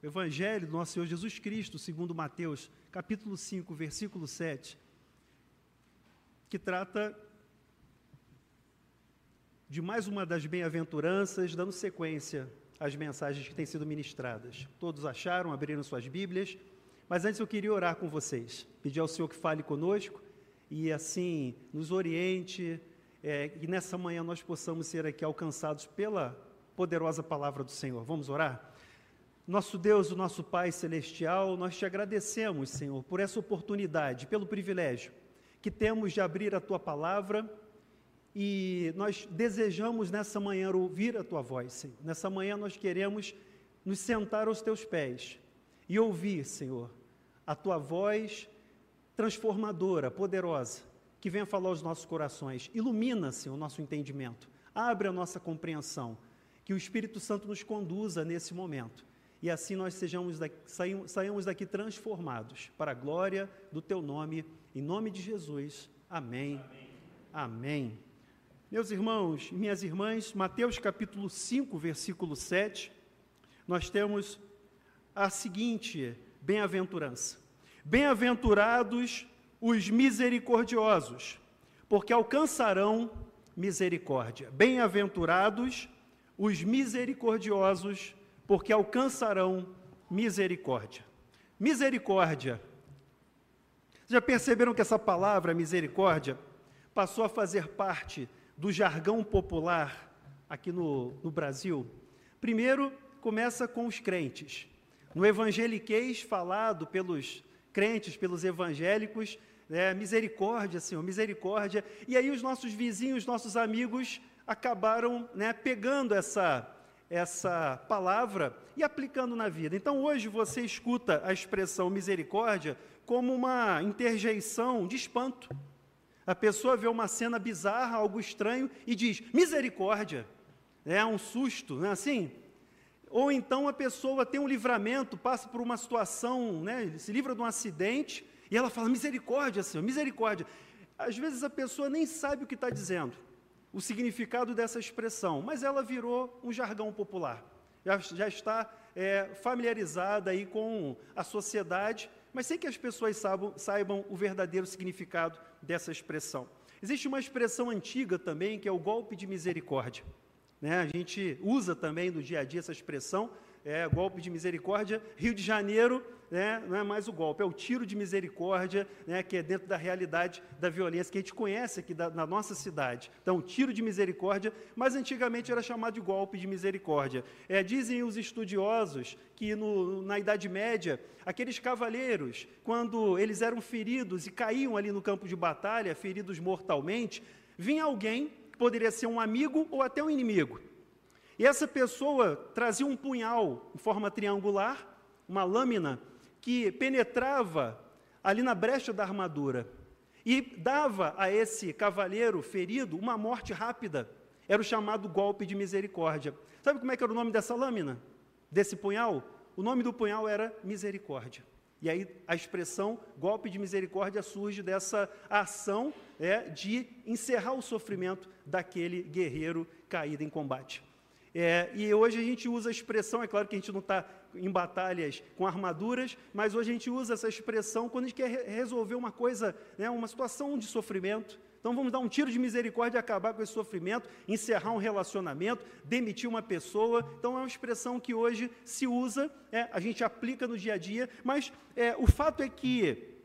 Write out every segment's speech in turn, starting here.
Evangelho do nosso Senhor Jesus Cristo, segundo Mateus, capítulo 5, versículo 7, que trata de mais uma das bem-aventuranças, dando sequência às mensagens que têm sido ministradas. Todos acharam, abriram suas Bíblias, mas antes eu queria orar com vocês, pedir ao Senhor que fale conosco e assim nos oriente, é, e nessa manhã nós possamos ser aqui alcançados pela poderosa palavra do Senhor. Vamos orar? Nosso Deus, o nosso Pai celestial, nós te agradecemos, Senhor, por essa oportunidade, pelo privilégio que temos de abrir a tua palavra e nós desejamos nessa manhã ouvir a tua voz, Senhor. Nessa manhã nós queremos nos sentar aos teus pés e ouvir, Senhor, a tua voz transformadora, poderosa, que venha falar aos nossos corações. Ilumina, Senhor, o nosso entendimento. Abre a nossa compreensão. Que o Espírito Santo nos conduza nesse momento. E assim nós sejamos daqui, daqui transformados para a glória do teu nome. Em nome de Jesus. Amém. Amém. Amém. Meus irmãos minhas irmãs, Mateus capítulo 5, versículo 7, nós temos a seguinte bem-aventurança: Bem-aventurados os misericordiosos, porque alcançarão misericórdia. Bem-aventurados os misericordiosos, porque alcançarão misericórdia. Misericórdia. Já perceberam que essa palavra misericórdia passou a fazer parte do jargão popular aqui no, no Brasil? Primeiro, começa com os crentes. No evangeliquez falado pelos crentes, pelos evangélicos, né, misericórdia, Senhor, misericórdia. E aí os nossos vizinhos, nossos amigos acabaram né, pegando essa, essa palavra e aplicando na vida. Então hoje você escuta a expressão misericórdia como uma interjeição de espanto. A pessoa vê uma cena bizarra, algo estranho e diz misericórdia. É um susto, não é assim? Ou então a pessoa tem um livramento, passa por uma situação, né, se livra de um acidente, e ela fala: misericórdia, Senhor, misericórdia. Às vezes a pessoa nem sabe o que está dizendo, o significado dessa expressão, mas ela virou um jargão popular. Já, já está é, familiarizada aí com a sociedade, mas sem que as pessoas saibam, saibam o verdadeiro significado dessa expressão. Existe uma expressão antiga também que é o golpe de misericórdia. Né? A gente usa também no dia a dia essa expressão, é, golpe de misericórdia. Rio de Janeiro né, não é mais o golpe, é o tiro de misericórdia, né, que é dentro da realidade da violência que a gente conhece aqui da, na nossa cidade. Então, tiro de misericórdia, mas antigamente era chamado de golpe de misericórdia. É, dizem os estudiosos que no, na Idade Média, aqueles cavaleiros, quando eles eram feridos e caíam ali no campo de batalha, feridos mortalmente, vinha alguém poderia ser um amigo ou até um inimigo. E essa pessoa trazia um punhal em forma triangular, uma lâmina, que penetrava ali na brecha da armadura e dava a esse cavaleiro ferido uma morte rápida. Era o chamado golpe de misericórdia. Sabe como é que era o nome dessa lâmina? Desse punhal? O nome do punhal era misericórdia. E aí a expressão golpe de misericórdia surge dessa ação é, de encerrar o sofrimento daquele guerreiro caído em combate. É, e hoje a gente usa a expressão, é claro que a gente não está em batalhas com armaduras, mas hoje a gente usa essa expressão quando a gente quer resolver uma coisa, né, uma situação de sofrimento. Então vamos dar um tiro de misericórdia e acabar com esse sofrimento, encerrar um relacionamento, demitir uma pessoa. Então é uma expressão que hoje se usa, é, a gente aplica no dia a dia, mas é, o fato é que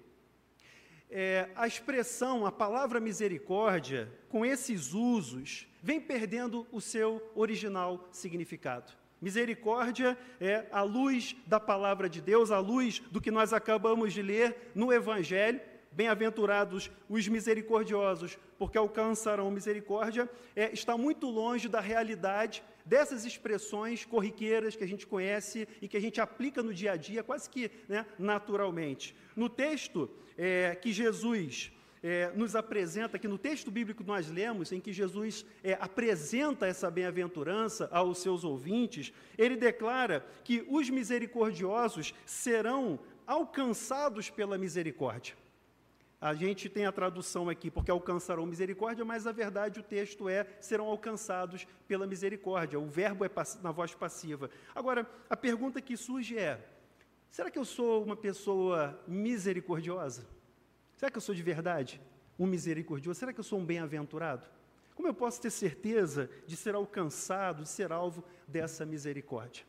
é, a expressão, a palavra misericórdia, com esses usos, vem perdendo o seu original significado. Misericórdia é a luz da palavra de Deus, a luz do que nós acabamos de ler no Evangelho, Bem-aventurados os misericordiosos, porque alcançarão misericórdia, é, está muito longe da realidade dessas expressões corriqueiras que a gente conhece e que a gente aplica no dia a dia, quase que né, naturalmente. No texto é, que Jesus é, nos apresenta, que no texto bíblico nós lemos, em que Jesus é, apresenta essa bem-aventurança aos seus ouvintes, ele declara que os misericordiosos serão alcançados pela misericórdia. A gente tem a tradução aqui, porque alcançarão misericórdia, mas na verdade o texto é serão alcançados pela misericórdia. O verbo é na voz passiva. Agora, a pergunta que surge é: será que eu sou uma pessoa misericordiosa? Será que eu sou de verdade um misericordioso? Será que eu sou um bem-aventurado? Como eu posso ter certeza de ser alcançado, de ser alvo dessa misericórdia?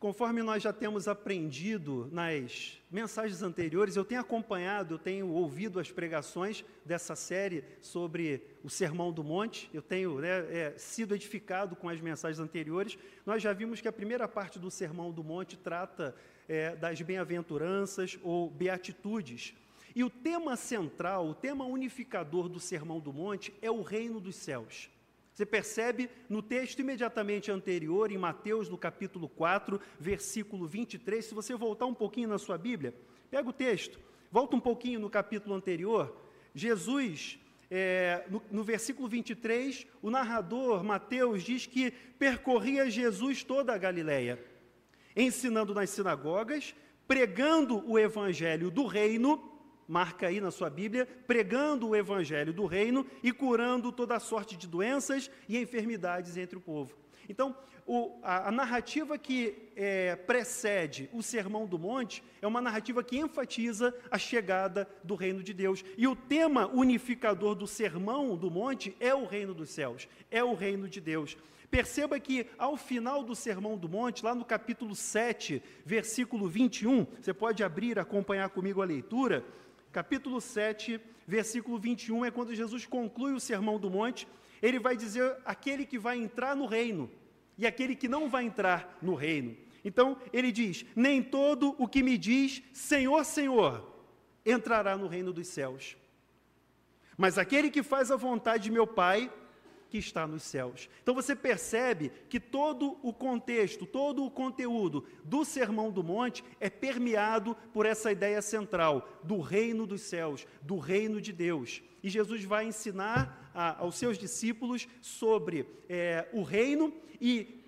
Conforme nós já temos aprendido nas mensagens anteriores, eu tenho acompanhado, eu tenho ouvido as pregações dessa série sobre o Sermão do Monte, eu tenho né, é, sido edificado com as mensagens anteriores. Nós já vimos que a primeira parte do Sermão do Monte trata é, das bem-aventuranças ou beatitudes. E o tema central, o tema unificador do Sermão do Monte é o reino dos céus. Você percebe no texto imediatamente anterior, em Mateus, no capítulo 4, versículo 23, se você voltar um pouquinho na sua Bíblia, pega o texto, volta um pouquinho no capítulo anterior, Jesus, é, no, no versículo 23, o narrador, Mateus, diz que percorria Jesus toda a Galileia, ensinando nas sinagogas, pregando o evangelho do reino marca aí na sua Bíblia, pregando o evangelho do reino e curando toda sorte de doenças e enfermidades entre o povo. Então, o, a, a, narrativa que é, precede o Sermão do Monte é uma narrativa que enfatiza a chegada do reino de Deus. E o tema unificador do Sermão do Monte é o reino dos céus, é o reino de Deus. Perceba que ao final do Sermão do Monte, lá no capítulo 7, versículo 21, você pode abrir, acompanhar comigo a leitura, capítulo 7, versículo 21, é quando Jesus conclui o Sermão do Monte. Ele vai dizer aquele que vai entrar no reino e aquele que não vai entrar no reino. Então, ele diz: Nem todo o que me diz Senhor, Senhor entrará no reino dos céus, mas aquele que faz a vontade de meu Pai que está nos céus. Então você percebe que todo o contexto, todo o conteúdo do Sermão do Monte é permeado por essa ideia central do reino dos céus, do reino de Deus. E Jesus vai ensinar a, aos seus discípulos sobre é, o reino e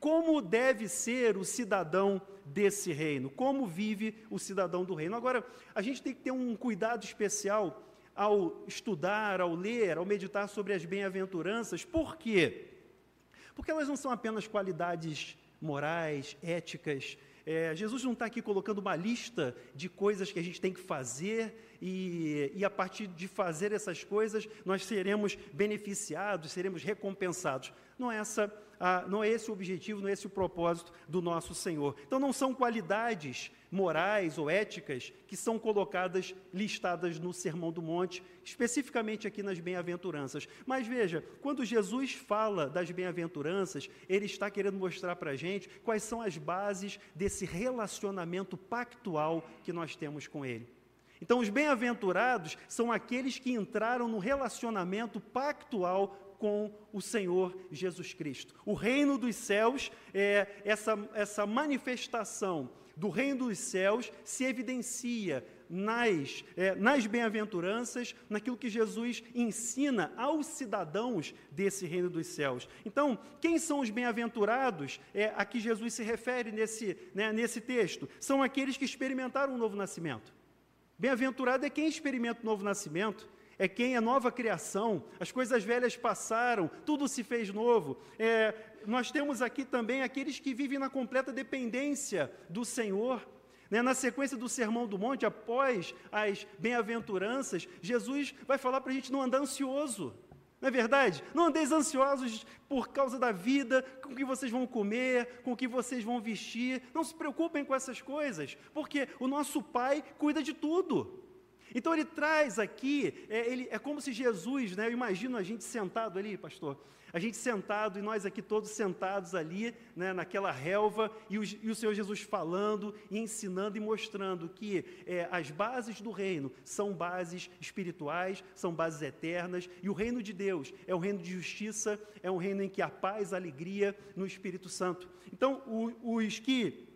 como deve ser o cidadão desse reino, como vive o cidadão do reino. Agora, a gente tem que ter um cuidado especial ao estudar, ao ler, ao meditar sobre as bem-aventuranças. Por quê? Porque elas não são apenas qualidades morais, éticas. É, Jesus não está aqui colocando uma lista de coisas que a gente tem que fazer e, e a partir de fazer essas coisas nós seremos beneficiados, seremos recompensados. Não é essa ah, não é esse o objetivo, não é esse o propósito do nosso Senhor. Então, não são qualidades morais ou éticas que são colocadas, listadas no Sermão do Monte, especificamente aqui nas bem-aventuranças. Mas veja, quando Jesus fala das bem-aventuranças, ele está querendo mostrar para a gente quais são as bases desse relacionamento pactual que nós temos com Ele. Então, os bem-aventurados são aqueles que entraram no relacionamento pactual com o Senhor Jesus Cristo. O reino dos céus é essa, essa manifestação do reino dos céus se evidencia nas, é, nas bem-aventuranças, naquilo que Jesus ensina aos cidadãos desse reino dos céus. Então, quem são os bem-aventurados é, a que Jesus se refere nesse, né, nesse texto? São aqueles que experimentaram o novo nascimento. Bem-aventurado é quem experimenta o novo nascimento é quem é nova criação, as coisas velhas passaram, tudo se fez novo. É, nós temos aqui também aqueles que vivem na completa dependência do Senhor. Né? Na sequência do Sermão do Monte, após as bem-aventuranças, Jesus vai falar para a gente não andar ansioso. Não é verdade? Não andeis ansiosos por causa da vida, com o que vocês vão comer, com o que vocês vão vestir. Não se preocupem com essas coisas, porque o nosso Pai cuida de tudo. Então ele traz aqui, é, ele, é como se Jesus, né, eu imagino a gente sentado ali, pastor, a gente sentado e nós aqui todos sentados ali, né, naquela relva, e o, e o Senhor Jesus falando e ensinando e mostrando que é, as bases do reino são bases espirituais, são bases eternas, e o reino de Deus é um reino de justiça, é um reino em que há paz, alegria no Espírito Santo. Então, o, os que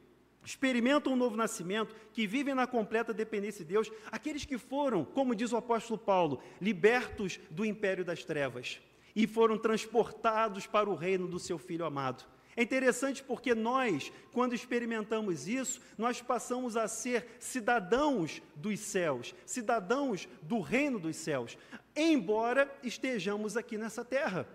experimentam o um novo nascimento, que vivem na completa dependência de Deus, aqueles que foram, como diz o apóstolo Paulo, libertos do império das trevas e foram transportados para o reino do seu filho amado. É interessante porque nós, quando experimentamos isso, nós passamos a ser cidadãos dos céus, cidadãos do reino dos céus, embora estejamos aqui nessa terra.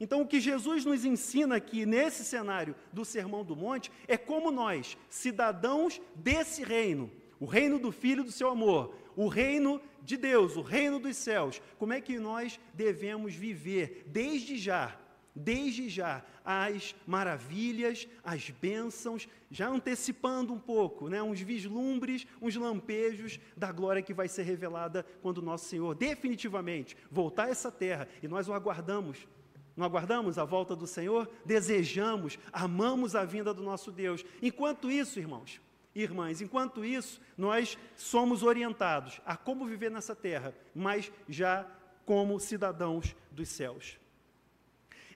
Então, o que Jesus nos ensina aqui nesse cenário do Sermão do Monte é como nós, cidadãos desse reino, o reino do Filho do seu amor, o reino de Deus, o reino dos céus, como é que nós devemos viver desde já desde já as maravilhas, as bênçãos, já antecipando um pouco, né, uns vislumbres, uns lampejos da glória que vai ser revelada quando o nosso Senhor definitivamente voltar a essa terra e nós o aguardamos. Não aguardamos a volta do Senhor? Desejamos, amamos a vinda do nosso Deus. Enquanto isso, irmãos, irmãs, enquanto isso, nós somos orientados a como viver nessa terra, mas já como cidadãos dos céus.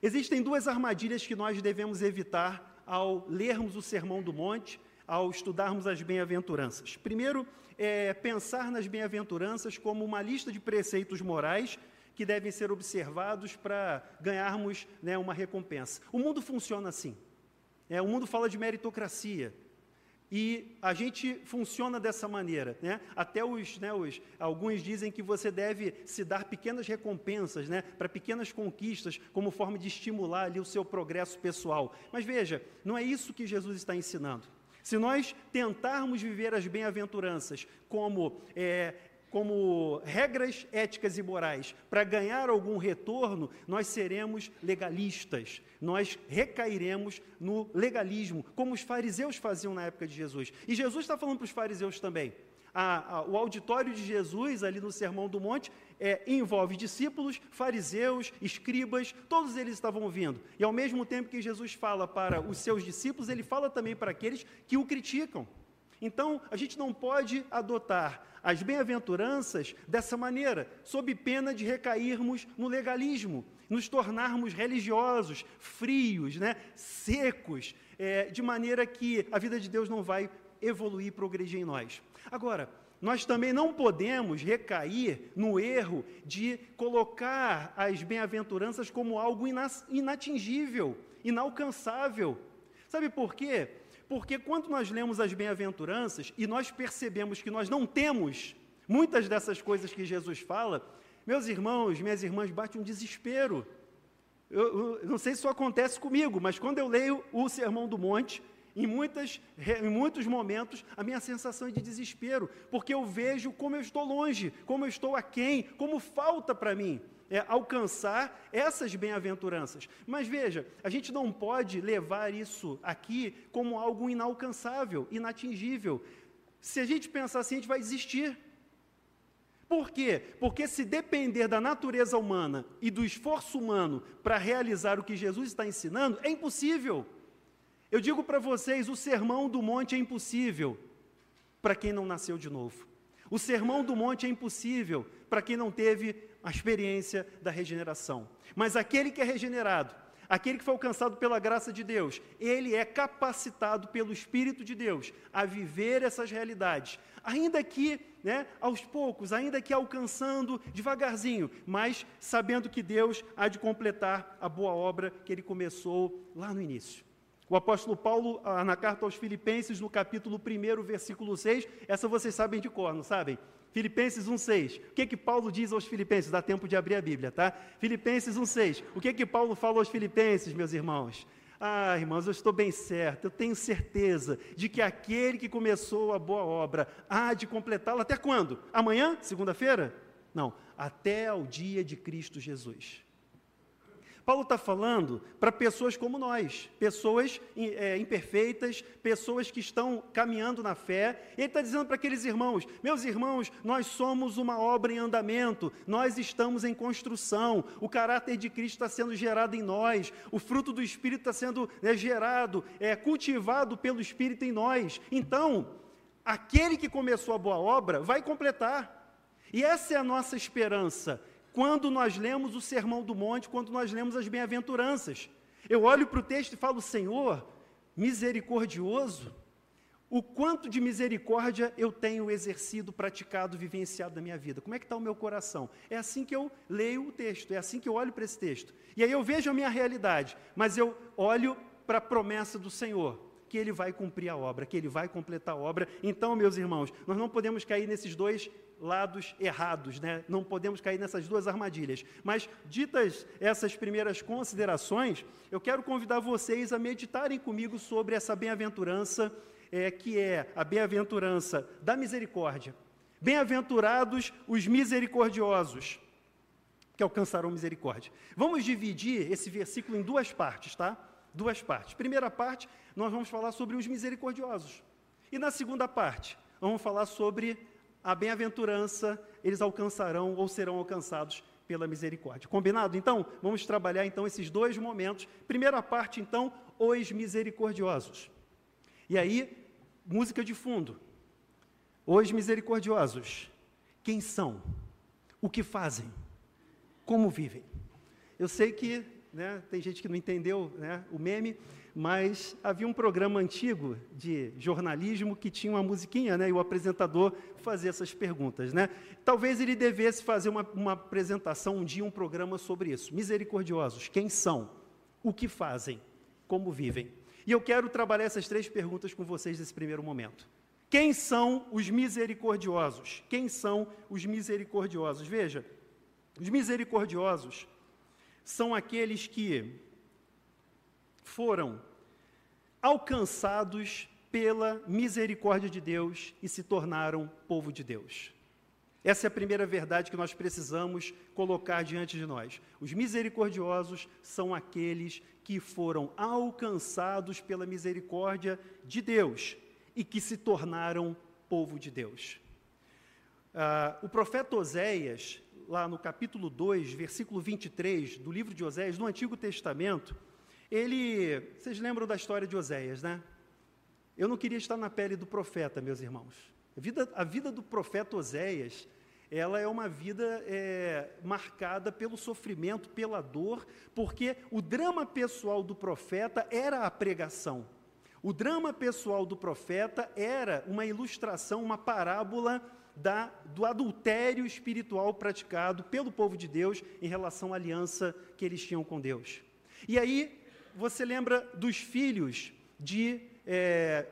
Existem duas armadilhas que nós devemos evitar ao lermos o Sermão do Monte, ao estudarmos as bem-aventuranças. Primeiro, é pensar nas bem-aventuranças como uma lista de preceitos morais que devem ser observados para ganharmos né, uma recompensa. O mundo funciona assim. É, o mundo fala de meritocracia. E a gente funciona dessa maneira, né? Até os, né, os, alguns dizem que você deve se dar pequenas recompensas, né, para pequenas conquistas, como forma de estimular ali o seu progresso pessoal. Mas veja, não é isso que Jesus está ensinando. Se nós tentarmos viver as bem-aventuranças como é, como regras éticas e morais para ganhar algum retorno, nós seremos legalistas, nós recairemos no legalismo, como os fariseus faziam na época de Jesus. E Jesus está falando para os fariseus também. A, a, o auditório de Jesus, ali no Sermão do Monte, é, envolve discípulos, fariseus, escribas, todos eles estavam ouvindo. E ao mesmo tempo que Jesus fala para os seus discípulos, ele fala também para aqueles que o criticam. Então, a gente não pode adotar as bem-aventuranças dessa maneira, sob pena de recairmos no legalismo, nos tornarmos religiosos, frios, né, secos, é, de maneira que a vida de Deus não vai evoluir, progredir em nós. Agora, nós também não podemos recair no erro de colocar as bem-aventuranças como algo inatingível, inalcançável. Sabe por quê? Porque quando nós lemos as bem-aventuranças e nós percebemos que nós não temos muitas dessas coisas que Jesus fala, meus irmãos, minhas irmãs, bate um desespero. Eu, eu, não sei se isso acontece comigo, mas quando eu leio o Sermão do Monte, em, muitas, em muitos momentos, a minha sensação é de desespero, porque eu vejo como eu estou longe, como eu estou aquém, como falta para mim é, alcançar essas bem-aventuranças. Mas veja, a gente não pode levar isso aqui como algo inalcançável, inatingível. Se a gente pensar assim, a gente vai desistir. Por quê? Porque se depender da natureza humana e do esforço humano para realizar o que Jesus está ensinando, é impossível. Eu digo para vocês: o sermão do monte é impossível para quem não nasceu de novo. O sermão do monte é impossível para quem não teve a experiência da regeneração. Mas aquele que é regenerado, aquele que foi alcançado pela graça de Deus, ele é capacitado pelo Espírito de Deus a viver essas realidades, ainda que, né, aos poucos, ainda que alcançando devagarzinho, mas sabendo que Deus há de completar a boa obra que ele começou lá no início. O apóstolo Paulo, ah, na carta aos Filipenses, no capítulo 1, versículo 6, essa vocês sabem de cor, não sabem? Filipenses 1,6. O que que Paulo diz aos Filipenses? Dá tempo de abrir a Bíblia, tá? Filipenses 1,6. O que que Paulo fala aos Filipenses, meus irmãos? Ah, irmãos, eu estou bem certo, eu tenho certeza de que aquele que começou a boa obra há de completá-la até quando? Amanhã? Segunda-feira? Não, até ao dia de Cristo Jesus. Paulo está falando para pessoas como nós, pessoas é, imperfeitas, pessoas que estão caminhando na fé. Ele está dizendo para aqueles irmãos: meus irmãos, nós somos uma obra em andamento, nós estamos em construção, o caráter de Cristo está sendo gerado em nós, o fruto do Espírito está sendo né, gerado, é, cultivado pelo Espírito em nós. Então, aquele que começou a boa obra vai completar. E essa é a nossa esperança quando nós lemos o Sermão do Monte, quando nós lemos as bem-aventuranças. Eu olho para o texto e falo, Senhor, misericordioso, o quanto de misericórdia eu tenho exercido, praticado, vivenciado na minha vida? Como é que está o meu coração? É assim que eu leio o texto, é assim que eu olho para esse texto. E aí eu vejo a minha realidade, mas eu olho para a promessa do Senhor, que ele vai cumprir a obra, que ele vai completar a obra. Então, meus irmãos, nós não podemos cair nesses dois lados errados, né? Não podemos cair nessas duas armadilhas. Mas ditas essas primeiras considerações, eu quero convidar vocês a meditarem comigo sobre essa bem-aventurança é, que é a bem-aventurança da misericórdia. Bem-aventurados os misericordiosos, que alcançarão misericórdia. Vamos dividir esse versículo em duas partes, tá? Duas partes. Primeira parte, nós vamos falar sobre os misericordiosos. E na segunda parte, vamos falar sobre a bem-aventurança, eles alcançarão ou serão alcançados pela misericórdia. Combinado? Então, vamos trabalhar então esses dois momentos. Primeira parte, então, os misericordiosos. E aí, música de fundo. Os misericordiosos. Quem são? O que fazem? Como vivem? Eu sei que né, tem gente que não entendeu né, o meme, mas havia um programa antigo de jornalismo que tinha uma musiquinha, né, e o apresentador fazia essas perguntas. Né? Talvez ele devesse fazer uma, uma apresentação, um dia, um programa sobre isso. Misericordiosos, quem são? O que fazem? Como vivem? E eu quero trabalhar essas três perguntas com vocês nesse primeiro momento. Quem são os misericordiosos? Quem são os misericordiosos? Veja, os misericordiosos são aqueles que foram alcançados pela misericórdia de Deus e se tornaram povo de Deus. Essa é a primeira verdade que nós precisamos colocar diante de nós. Os misericordiosos são aqueles que foram alcançados pela misericórdia de Deus e que se tornaram povo de Deus. Ah, o profeta Oséias, lá no capítulo 2, versículo 23 do livro de Oséias, no Antigo Testamento, ele. Vocês lembram da história de Oséias, né? Eu não queria estar na pele do profeta, meus irmãos. A vida, a vida do profeta Oséias ela é uma vida é, marcada pelo sofrimento, pela dor, porque o drama pessoal do profeta era a pregação. O drama pessoal do profeta era uma ilustração, uma parábola da, do adultério espiritual praticado pelo povo de Deus em relação à aliança que eles tinham com Deus. E aí, você lembra dos filhos de, é,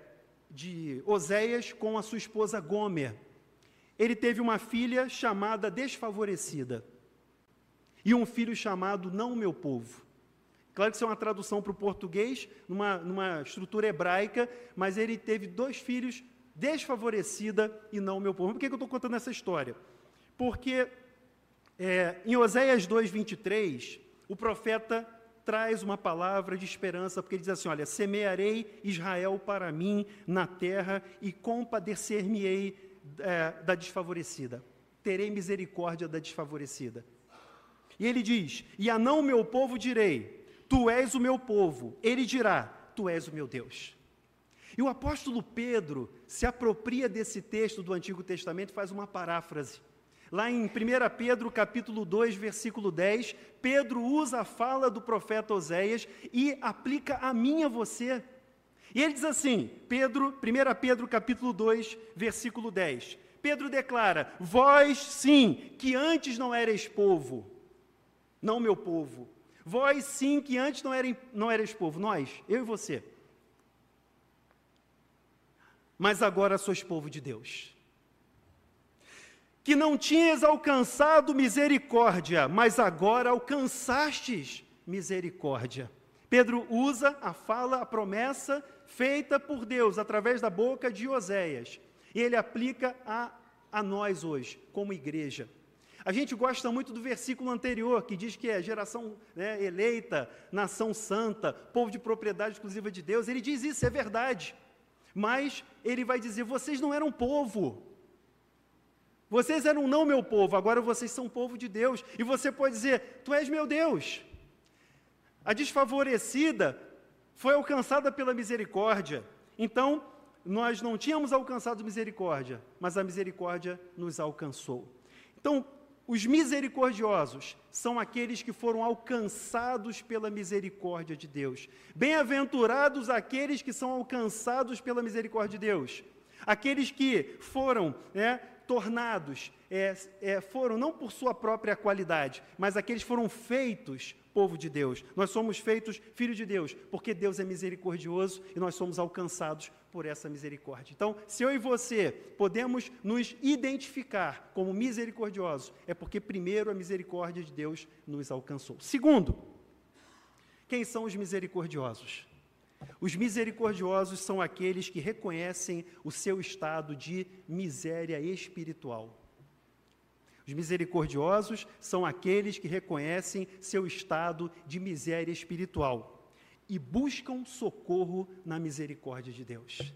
de Oséias com a sua esposa Gomer ele teve uma filha chamada desfavorecida e um filho chamado não meu povo. Claro que isso é uma tradução para o português, numa, numa estrutura hebraica, mas ele teve dois filhos desfavorecida e não meu povo. Por que, que eu estou contando essa história? Porque é, em Oséias 2,23, o profeta traz uma palavra de esperança, porque ele diz assim: Olha, semearei Israel para mim na terra e compadecer-me-ei é, da desfavorecida. Terei misericórdia da desfavorecida. E ele diz: E a não meu povo direi: Tu és o meu povo. Ele dirá: Tu és o meu Deus. E o apóstolo Pedro se apropria desse texto do Antigo Testamento e faz uma paráfrase. Lá em 1 Pedro capítulo 2, versículo 10, Pedro usa a fala do profeta Oséias e aplica a mim a você. E ele diz assim, Pedro, 1 Pedro capítulo 2, versículo 10. Pedro declara: Vós sim, que antes não erais povo, não meu povo. Vós sim, que antes não, eram, não erais povo, nós, eu e você. Mas agora sois povo de Deus. Que não tinhas alcançado misericórdia, mas agora alcançastes misericórdia. Pedro usa a fala, a promessa feita por Deus através da boca de Oséias. E ele aplica a, a nós hoje, como igreja. A gente gosta muito do versículo anterior, que diz que é geração né, eleita, nação santa, povo de propriedade exclusiva de Deus. Ele diz isso, é verdade. Mas ele vai dizer: vocês não eram povo. Vocês eram não meu povo, agora vocês são povo de Deus. E você pode dizer: Tu és meu Deus. A desfavorecida foi alcançada pela misericórdia. Então, nós não tínhamos alcançado misericórdia, mas a misericórdia nos alcançou. Então, os misericordiosos são aqueles que foram alcançados pela misericórdia de Deus. Bem-aventurados aqueles que são alcançados pela misericórdia de Deus. Aqueles que foram né, tornados, é, é, foram não por sua própria qualidade, mas aqueles foram feitos povo de Deus. Nós somos feitos filhos de Deus, porque Deus é misericordioso e nós somos alcançados por essa misericórdia. Então, se eu e você podemos nos identificar como misericordiosos, é porque primeiro a misericórdia de Deus nos alcançou. Segundo, quem são os misericordiosos? Os misericordiosos são aqueles que reconhecem o seu estado de miséria espiritual. Os misericordiosos são aqueles que reconhecem seu estado de miséria espiritual e buscam socorro na misericórdia de Deus.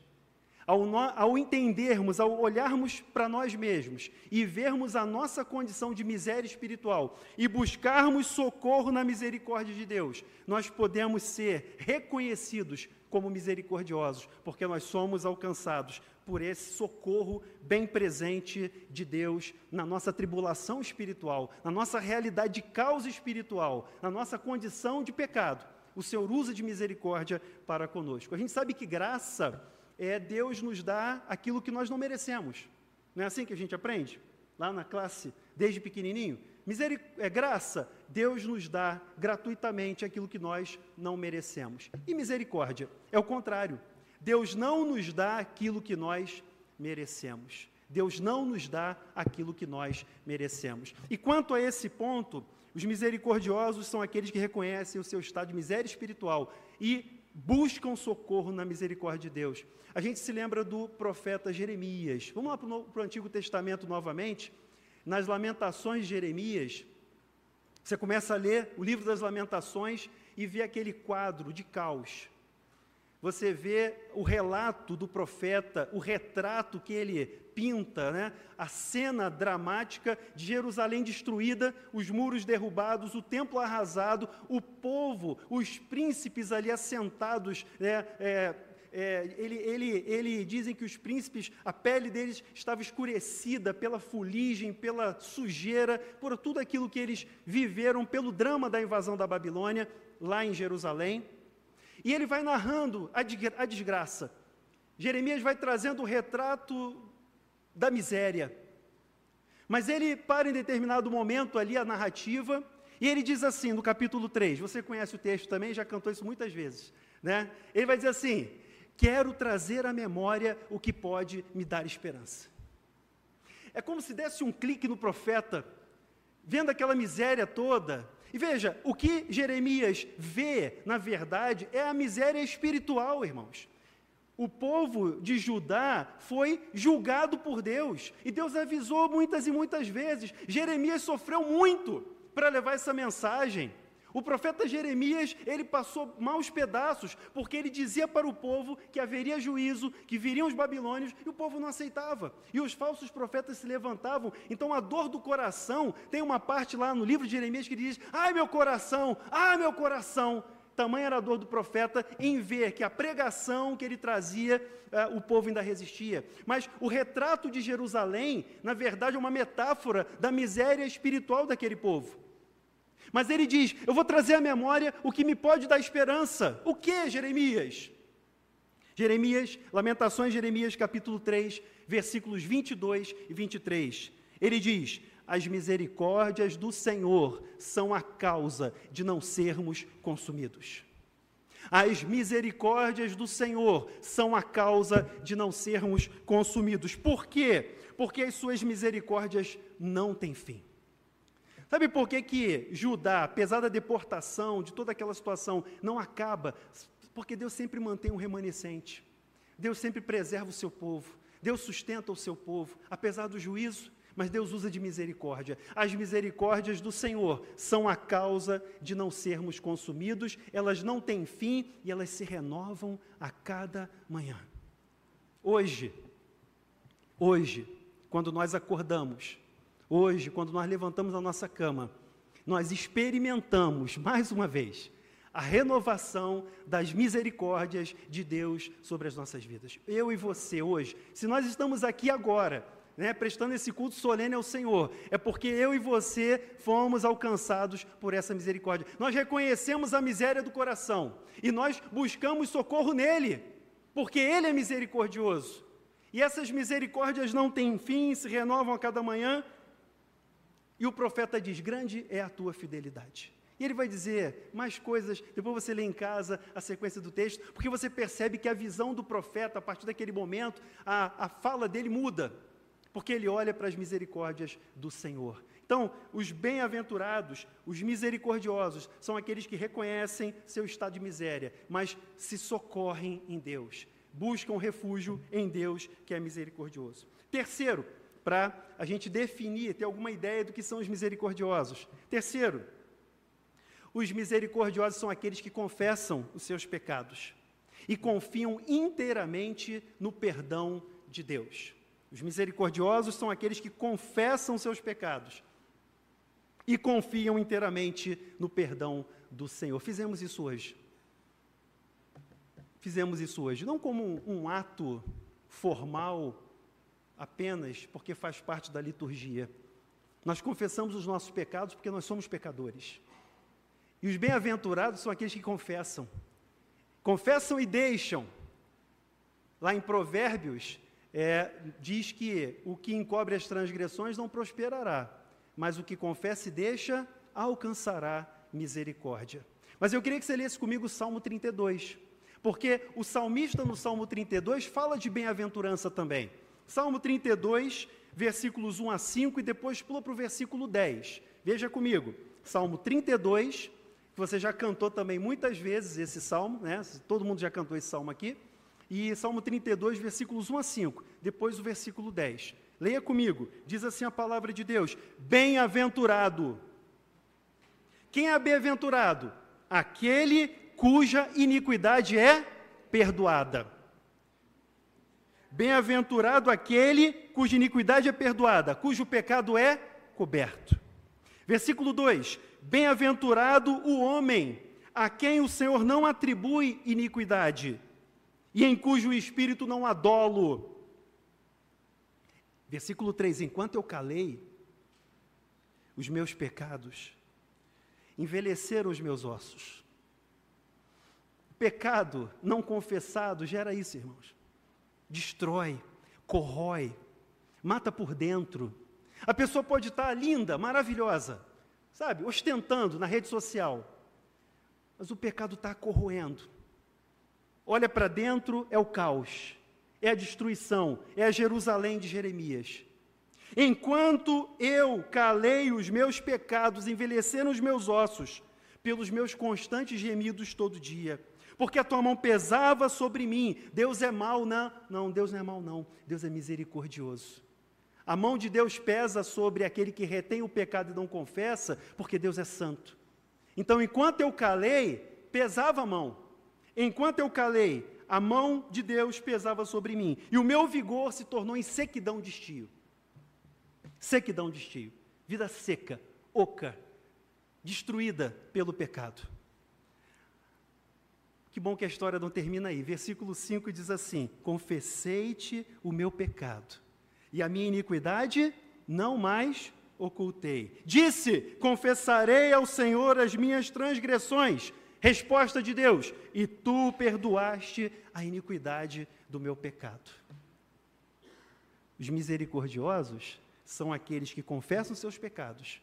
Ao, no, ao entendermos, ao olharmos para nós mesmos e vermos a nossa condição de miséria espiritual e buscarmos socorro na misericórdia de Deus, nós podemos ser reconhecidos como misericordiosos, porque nós somos alcançados por esse socorro bem presente de Deus na nossa tribulação espiritual, na nossa realidade de causa espiritual, na nossa condição de pecado. O Senhor usa de misericórdia para conosco. A gente sabe que graça é Deus nos dar aquilo que nós não merecemos. Não é assim que a gente aprende? Lá na classe, desde pequenininho? Miseric é graça, Deus nos dá gratuitamente aquilo que nós não merecemos. E misericórdia é o contrário. Deus não nos dá aquilo que nós merecemos. Deus não nos dá aquilo que nós merecemos. E quanto a esse ponto, os misericordiosos são aqueles que reconhecem o seu estado de miséria espiritual e buscam socorro na misericórdia de Deus. A gente se lembra do profeta Jeremias. Vamos lá para o Antigo Testamento novamente. Nas Lamentações de Jeremias, você começa a ler o livro das Lamentações e vê aquele quadro de caos você vê o relato do profeta, o retrato que ele pinta, né? a cena dramática de Jerusalém destruída, os muros derrubados, o templo arrasado, o povo, os príncipes ali assentados. Né? É, é, ele, ele, ele dizem que os príncipes, a pele deles estava escurecida pela fuligem, pela sujeira, por tudo aquilo que eles viveram, pelo drama da invasão da Babilônia, lá em Jerusalém. E ele vai narrando a, desgraça. Jeremias vai trazendo o retrato da miséria. Mas ele para em determinado momento ali a narrativa, e ele diz assim, no capítulo 3, você conhece o texto também, já cantou isso muitas vezes, né? Ele vai dizer assim: "Quero trazer à memória o que pode me dar esperança". É como se desse um clique no profeta, vendo aquela miséria toda, e veja, o que Jeremias vê, na verdade, é a miséria espiritual, irmãos. O povo de Judá foi julgado por Deus, e Deus avisou muitas e muitas vezes. Jeremias sofreu muito para levar essa mensagem. O profeta Jeremias, ele passou maus pedaços, porque ele dizia para o povo que haveria juízo, que viriam os babilônios, e o povo não aceitava. E os falsos profetas se levantavam. Então a dor do coração, tem uma parte lá no livro de Jeremias que diz: "Ai meu coração, ai meu coração". Tamanha era a dor do profeta em ver que a pregação que ele trazia, uh, o povo ainda resistia. Mas o retrato de Jerusalém, na verdade, é uma metáfora da miséria espiritual daquele povo. Mas ele diz: Eu vou trazer à memória o que me pode dar esperança. O que, Jeremias? Jeremias, Lamentações, Jeremias capítulo 3, versículos 22 e 23. Ele diz: As misericórdias do Senhor são a causa de não sermos consumidos. As misericórdias do Senhor são a causa de não sermos consumidos. Por quê? Porque as suas misericórdias não têm fim. Sabe por que, que Judá, apesar da deportação, de toda aquela situação, não acaba? Porque Deus sempre mantém um remanescente. Deus sempre preserva o seu povo. Deus sustenta o seu povo, apesar do juízo, mas Deus usa de misericórdia. As misericórdias do Senhor são a causa de não sermos consumidos, elas não têm fim e elas se renovam a cada manhã. Hoje, hoje, quando nós acordamos, Hoje, quando nós levantamos a nossa cama, nós experimentamos mais uma vez a renovação das misericórdias de Deus sobre as nossas vidas. Eu e você hoje, se nós estamos aqui agora, né, prestando esse culto solene ao Senhor, é porque eu e você fomos alcançados por essa misericórdia. Nós reconhecemos a miséria do coração e nós buscamos socorro nele, porque ele é misericordioso. E essas misericórdias não têm fim, se renovam a cada manhã, e o profeta diz: Grande é a tua fidelidade. E ele vai dizer mais coisas, depois você lê em casa a sequência do texto, porque você percebe que a visão do profeta, a partir daquele momento, a, a fala dele muda, porque ele olha para as misericórdias do Senhor. Então, os bem-aventurados, os misericordiosos, são aqueles que reconhecem seu estado de miséria, mas se socorrem em Deus, buscam refúgio em Deus, que é misericordioso. Terceiro, para a gente definir, ter alguma ideia do que são os misericordiosos. Terceiro, os misericordiosos são aqueles que confessam os seus pecados e confiam inteiramente no perdão de Deus. Os misericordiosos são aqueles que confessam seus pecados e confiam inteiramente no perdão do Senhor. Fizemos isso hoje. Fizemos isso hoje, não como um, ato formal apenas porque faz parte da liturgia. Nós confessamos os nossos pecados porque nós somos pecadores. E os bem-aventurados são aqueles que confessam. Confessam e deixam. Lá em Provérbios, é, diz que o que encobre as transgressões não prosperará, mas o que confessa e deixa alcançará misericórdia. Mas eu queria que você lesse comigo o Salmo 32, porque o salmista no Salmo 32 fala de bem-aventurança também. Salmo 32, versículos 1 a 5 e depois pula para o versículo 10. Veja comigo, Salmo 32, que você já cantou também muitas vezes esse salmo, né? Todo mundo já cantou esse salmo aqui. E Salmo 32, versículos 1 a 5, depois o versículo 10. Leia comigo, diz assim a palavra de Deus: Bem-aventurado. Quem é bem-aventurado? Aquele cuja iniquidade é perdoada. Bem-aventurado aquele cuja iniquidade é perdoada, cujo pecado é coberto. Versículo 2: Bem-aventurado o homem a quem o Senhor não atribui iniquidade e em cujo espírito não há dolo. Versículo 3: Enquanto eu calei, os meus pecados envelheceram os meus ossos. Pecado não confessado gera isso, irmãos. Destrói, corrói, mata por dentro. A pessoa pode estar linda, maravilhosa, sabe, ostentando na rede social, mas o pecado está corroendo. Olha para dentro, é o caos, é a destruição, é a Jerusalém de Jeremias. Enquanto eu calei os meus pecados, envelheceram os meus ossos, pelos meus constantes gemidos todo dia, porque a tua mão pesava sobre mim. Deus é mau, não? Não, Deus não é mau, não. Deus é misericordioso. A mão de Deus pesa sobre aquele que retém o pecado e não confessa, porque Deus é santo. Então, enquanto eu calei, pesava a mão. Enquanto eu calei, a mão de Deus pesava sobre mim. E o meu vigor se tornou em sequidão de estio. Sequidão de estio. Vida seca, oca, destruída pelo pecado. Que bom que a história não termina aí. Versículo 5 diz assim: Confessei-te o meu pecado e a minha iniquidade não mais ocultei. Disse: Confessarei ao Senhor as minhas transgressões. Resposta de Deus: E tu perdoaste a iniquidade do meu pecado. Os misericordiosos são aqueles que confessam seus pecados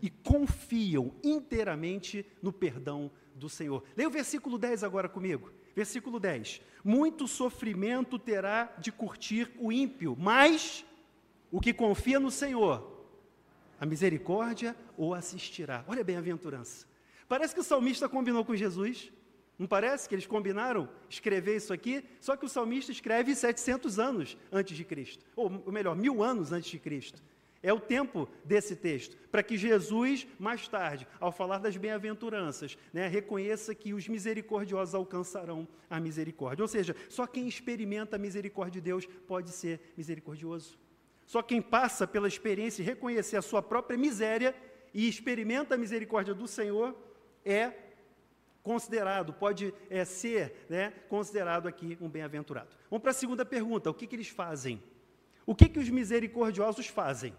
e confiam inteiramente no perdão do Senhor. Leia o versículo 10 agora comigo. Versículo 10: Muito sofrimento terá de curtir o ímpio, mas o que confia no Senhor, a misericórdia o assistirá. Olha bem a aventurança. Parece que o salmista combinou com Jesus. Não parece que eles combinaram escrever isso aqui? Só que o salmista escreve 700 anos antes de Cristo, ou melhor, mil anos antes de Cristo. É o tempo desse texto, para que Jesus, mais tarde, ao falar das bem-aventuranças, né, reconheça que os misericordiosos alcançarão a misericórdia. Ou seja, só quem experimenta a misericórdia de Deus pode ser misericordioso. Só quem passa pela experiência e reconhecer a sua própria miséria e experimenta a misericórdia do Senhor é considerado, pode é, ser né, considerado aqui um bem-aventurado. Vamos para a segunda pergunta: o que, que eles fazem? O que, que os misericordiosos fazem?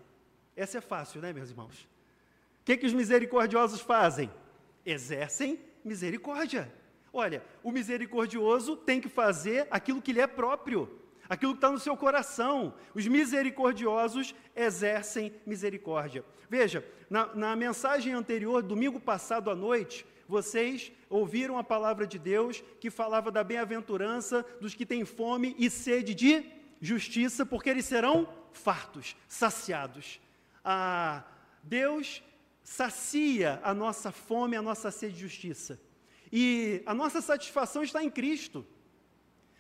Essa é fácil, né, meus irmãos? O que, que os misericordiosos fazem? Exercem misericórdia. Olha, o misericordioso tem que fazer aquilo que lhe é próprio, aquilo que está no seu coração. Os misericordiosos exercem misericórdia. Veja, na, na mensagem anterior, domingo passado à noite, vocês ouviram a palavra de Deus que falava da bem-aventurança dos que têm fome e sede de justiça, porque eles serão fartos, saciados. Ah, Deus sacia a nossa fome, a nossa sede de justiça. E a nossa satisfação está em Cristo.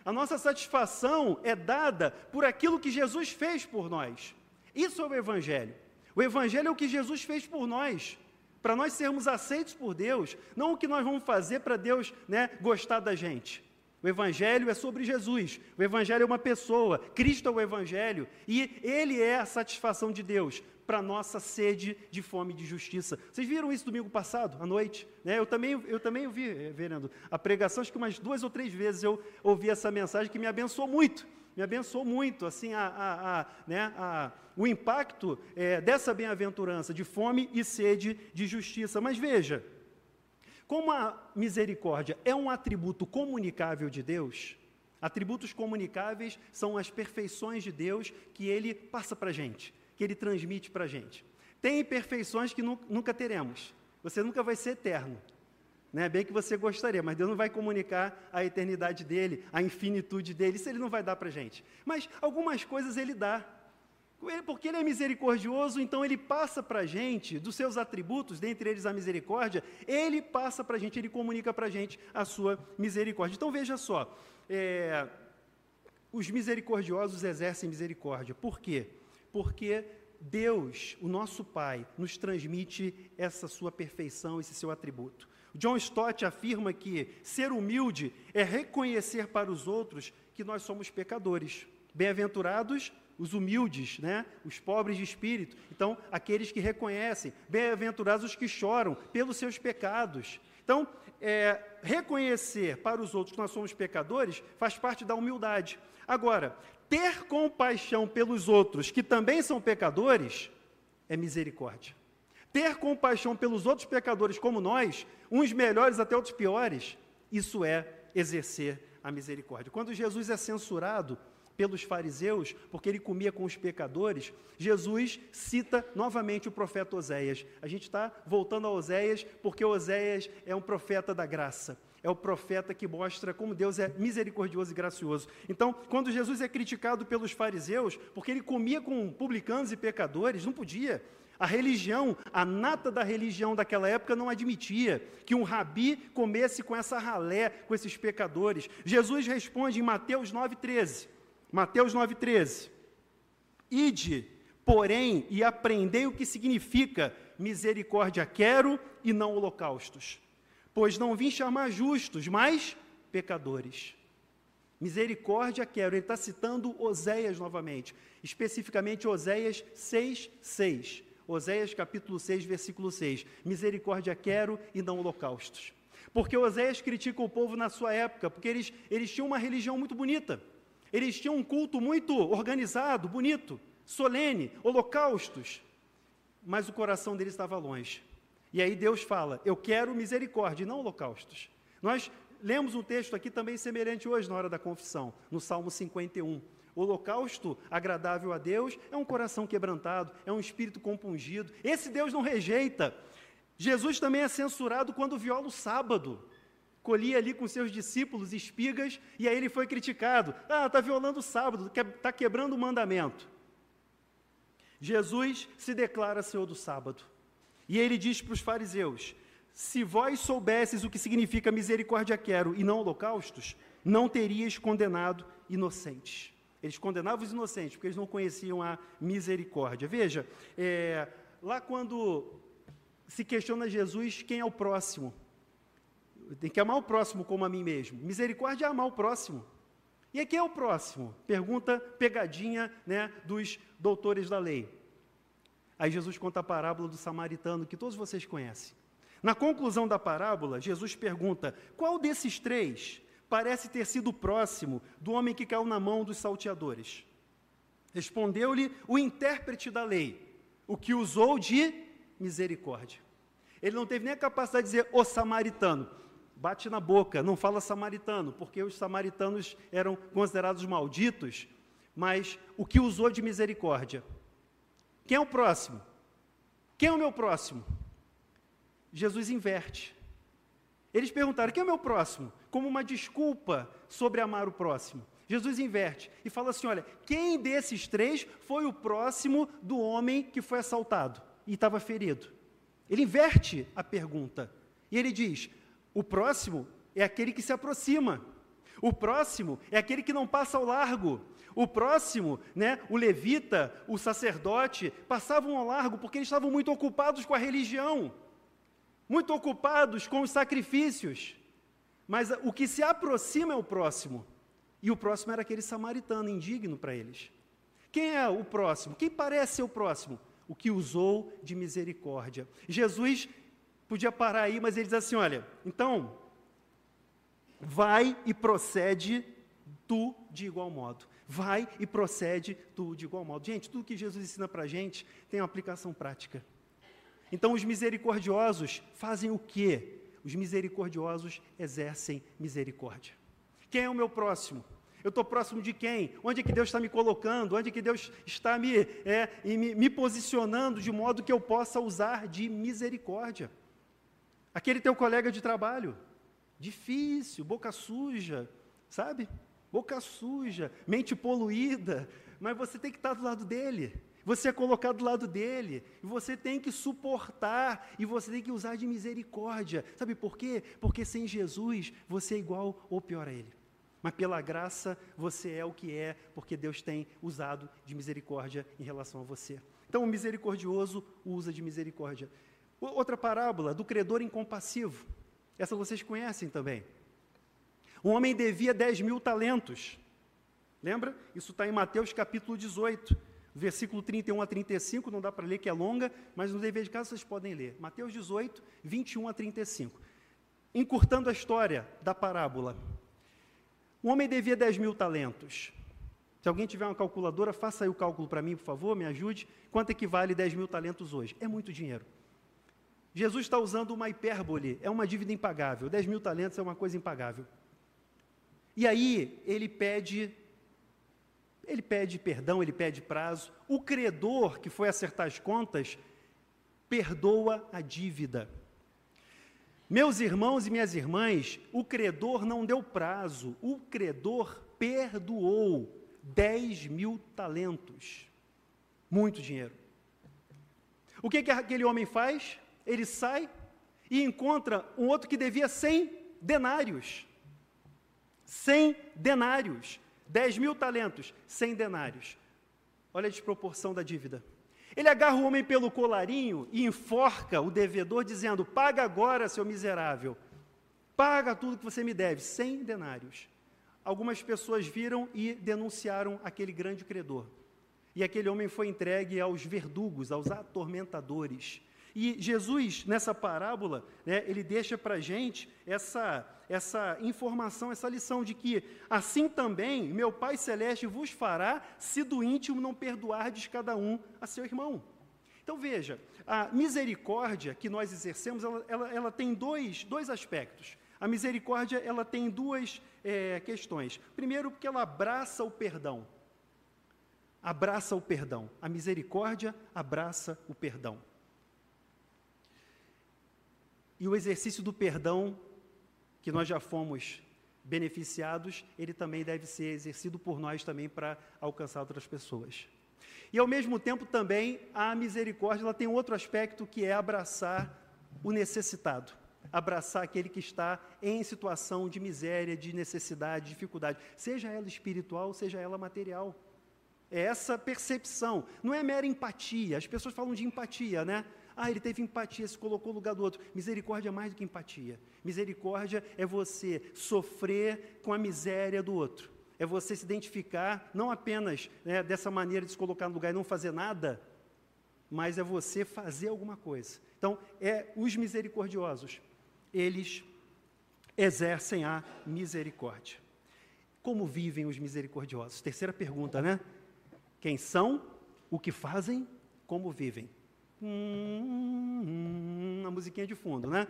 A nossa satisfação é dada por aquilo que Jesus fez por nós. Isso é o Evangelho. O Evangelho é o que Jesus fez por nós, para nós sermos aceitos por Deus, não o que nós vamos fazer para Deus né, gostar da gente. O Evangelho é sobre Jesus, o Evangelho é uma pessoa, Cristo é o Evangelho, e Ele é a satisfação de Deus para nossa sede de fome de justiça. Vocês viram isso domingo passado, à noite? Né? Eu também eu também ouvi, eh, Verendo, a pregação, acho que umas duas ou três vezes eu ouvi essa mensagem que me abençoou muito, me abençoou muito, assim, a, a, a né, a, o impacto é, dessa bem-aventurança de fome e sede de justiça. Mas veja, como a misericórdia é um atributo comunicável de Deus, atributos comunicáveis são as perfeições de Deus que Ele passa para a gente que ele transmite para a gente. Tem imperfeições que nu nunca teremos. Você nunca vai ser eterno. Né? Bem que você gostaria, mas Deus não vai comunicar a eternidade dele, a infinitude dele, isso ele não vai dar para a gente. Mas algumas coisas ele dá. Porque ele é misericordioso, então ele passa para a gente, dos seus atributos, dentre eles a misericórdia, ele passa para a gente, ele comunica para a gente a sua misericórdia. Então veja só, é, os misericordiosos exercem misericórdia. Por quê? Porque Deus, o nosso Pai, nos transmite essa sua perfeição, esse seu atributo. John Stott afirma que ser humilde é reconhecer para os outros que nós somos pecadores. Bem-aventurados os humildes, né? os pobres de espírito. Então, aqueles que reconhecem. Bem-aventurados os que choram pelos seus pecados. Então, é, reconhecer para os outros que nós somos pecadores faz parte da humildade. Agora, ter compaixão pelos outros que também são pecadores é misericórdia. Ter compaixão pelos outros pecadores como nós, uns melhores até outros piores, isso é exercer a misericórdia. Quando Jesus é censurado pelos fariseus, porque ele comia com os pecadores, Jesus cita novamente o profeta Oséias. A gente está voltando a Oséias, porque Oséias é um profeta da graça é o profeta que mostra como Deus é misericordioso e gracioso. Então, quando Jesus é criticado pelos fariseus, porque ele comia com publicanos e pecadores, não podia. A religião, a nata da religião daquela época não admitia que um rabi comesse com essa ralé, com esses pecadores. Jesus responde em Mateus 9,13. Mateus 9,13. Ide, porém, e aprendei o que significa misericórdia quero e não holocaustos pois não vim chamar justos, mas pecadores. Misericórdia quero. Ele está citando Oséias novamente, especificamente Oséias 6, 6. Oséias capítulo 6, versículo 6. Misericórdia quero e não holocaustos. Porque Oséias critica o povo na sua época, porque eles, eles tinham uma religião muito bonita. Eles tinham um culto muito organizado, bonito, solene, holocaustos. Mas o coração deles estava longe. E aí Deus fala: Eu quero misericórdia e não holocaustos. Nós lemos um texto aqui também semelhante hoje, na hora da confissão, no Salmo 51. O holocausto agradável a Deus é um coração quebrantado, é um espírito compungido. Esse Deus não rejeita. Jesus também é censurado quando viola o sábado. Colhia ali com seus discípulos espigas e aí ele foi criticado. Ah, está violando o sábado, está quebrando o mandamento. Jesus se declara Senhor do sábado. E ele diz para os fariseus: Se vós soubesses o que significa misericórdia quero e não holocaustos, não terias condenado inocentes. Eles condenavam os inocentes, porque eles não conheciam a misericórdia. Veja, é, lá quando se questiona Jesus quem é o próximo, tem que amar o próximo como a mim mesmo. Misericórdia é amar o próximo. E quem é o próximo? Pergunta pegadinha né, dos doutores da lei. Aí Jesus conta a parábola do samaritano, que todos vocês conhecem. Na conclusão da parábola, Jesus pergunta: qual desses três parece ter sido próximo do homem que caiu na mão dos salteadores? Respondeu-lhe o intérprete da lei, o que usou de misericórdia. Ele não teve nem a capacidade de dizer o samaritano. Bate na boca, não fala samaritano, porque os samaritanos eram considerados malditos mas o que usou de misericórdia. Quem é o próximo? Quem é o meu próximo? Jesus inverte. Eles perguntaram: quem é o meu próximo? Como uma desculpa sobre amar o próximo. Jesus inverte e fala assim: olha, quem desses três foi o próximo do homem que foi assaltado e estava ferido? Ele inverte a pergunta e ele diz: o próximo é aquele que se aproxima. O próximo é aquele que não passa ao largo. O próximo, né, o levita, o sacerdote, passavam ao largo porque eles estavam muito ocupados com a religião, muito ocupados com os sacrifícios. Mas o que se aproxima é o próximo. E o próximo era aquele samaritano, indigno para eles. Quem é o próximo? Quem parece ser o próximo? O que usou de misericórdia. Jesus podia parar aí, mas ele diz assim: olha, então, vai e procede tu de igual modo. Vai e procede tu de igual modo. Gente, tudo que Jesus ensina para a gente tem uma aplicação prática. Então, os misericordiosos fazem o quê? Os misericordiosos exercem misericórdia. Quem é o meu próximo? Eu estou próximo de quem? Onde é que Deus está me colocando? Onde é que Deus está me, é, me, me posicionando de modo que eu possa usar de misericórdia? Aquele teu colega de trabalho, difícil, boca suja, sabe? Boca suja, mente poluída, mas você tem que estar do lado dele. Você é colocado do lado dele, e você tem que suportar, e você tem que usar de misericórdia. Sabe por quê? Porque sem Jesus você é igual ou pior a ele. Mas pela graça você é o que é, porque Deus tem usado de misericórdia em relação a você. Então o misericordioso usa de misericórdia. Outra parábola do credor incompassivo. Essa vocês conhecem também. Um homem devia 10 mil talentos. Lembra? Isso está em Mateus capítulo 18, versículo 31 a 35. Não dá para ler que é longa, mas no dever de casa vocês podem ler. Mateus 18, 21 a 35. Encurtando a história da parábola. Um homem devia 10 mil talentos. Se alguém tiver uma calculadora, faça aí o cálculo para mim, por favor, me ajude. Quanto equivale 10 mil talentos hoje? É muito dinheiro. Jesus está usando uma hipérbole, é uma dívida impagável. 10 mil talentos é uma coisa impagável. E aí ele pede, ele pede perdão, ele pede prazo. O credor que foi acertar as contas perdoa a dívida. Meus irmãos e minhas irmãs, o credor não deu prazo, o credor perdoou 10 mil talentos. Muito dinheiro. O que, que aquele homem faz? Ele sai e encontra um outro que devia 100 denários. 100 denários. 10 mil talentos, 100 denários. Olha a desproporção da dívida. Ele agarra o homem pelo colarinho e enforca o devedor, dizendo: Paga agora, seu miserável. Paga tudo que você me deve. 100 denários. Algumas pessoas viram e denunciaram aquele grande credor. E aquele homem foi entregue aos verdugos, aos atormentadores. E Jesus, nessa parábola, né, ele deixa para a gente essa, essa informação, essa lição de que, assim também, meu Pai Celeste vos fará, se do íntimo não perdoardes cada um a seu irmão. Então veja, a misericórdia que nós exercemos, ela, ela, ela tem dois, dois aspectos. A misericórdia ela tem duas é, questões. Primeiro, porque ela abraça o perdão. Abraça o perdão. A misericórdia abraça o perdão. E o exercício do perdão, que nós já fomos beneficiados, ele também deve ser exercido por nós também para alcançar outras pessoas. E ao mesmo tempo também a misericórdia, ela tem outro aspecto que é abraçar o necessitado, abraçar aquele que está em situação de miséria, de necessidade, de dificuldade, seja ela espiritual, seja ela material. É essa percepção, não é mera empatia. As pessoas falam de empatia, né? Ah, ele teve empatia, se colocou no lugar do outro. Misericórdia é mais do que empatia. Misericórdia é você sofrer com a miséria do outro. É você se identificar, não apenas né, dessa maneira de se colocar no lugar e não fazer nada, mas é você fazer alguma coisa. Então, é os misericordiosos, eles exercem a misericórdia. Como vivem os misericordiosos? Terceira pergunta, né? Quem são, o que fazem, como vivem. Hum, uma musiquinha de fundo, né?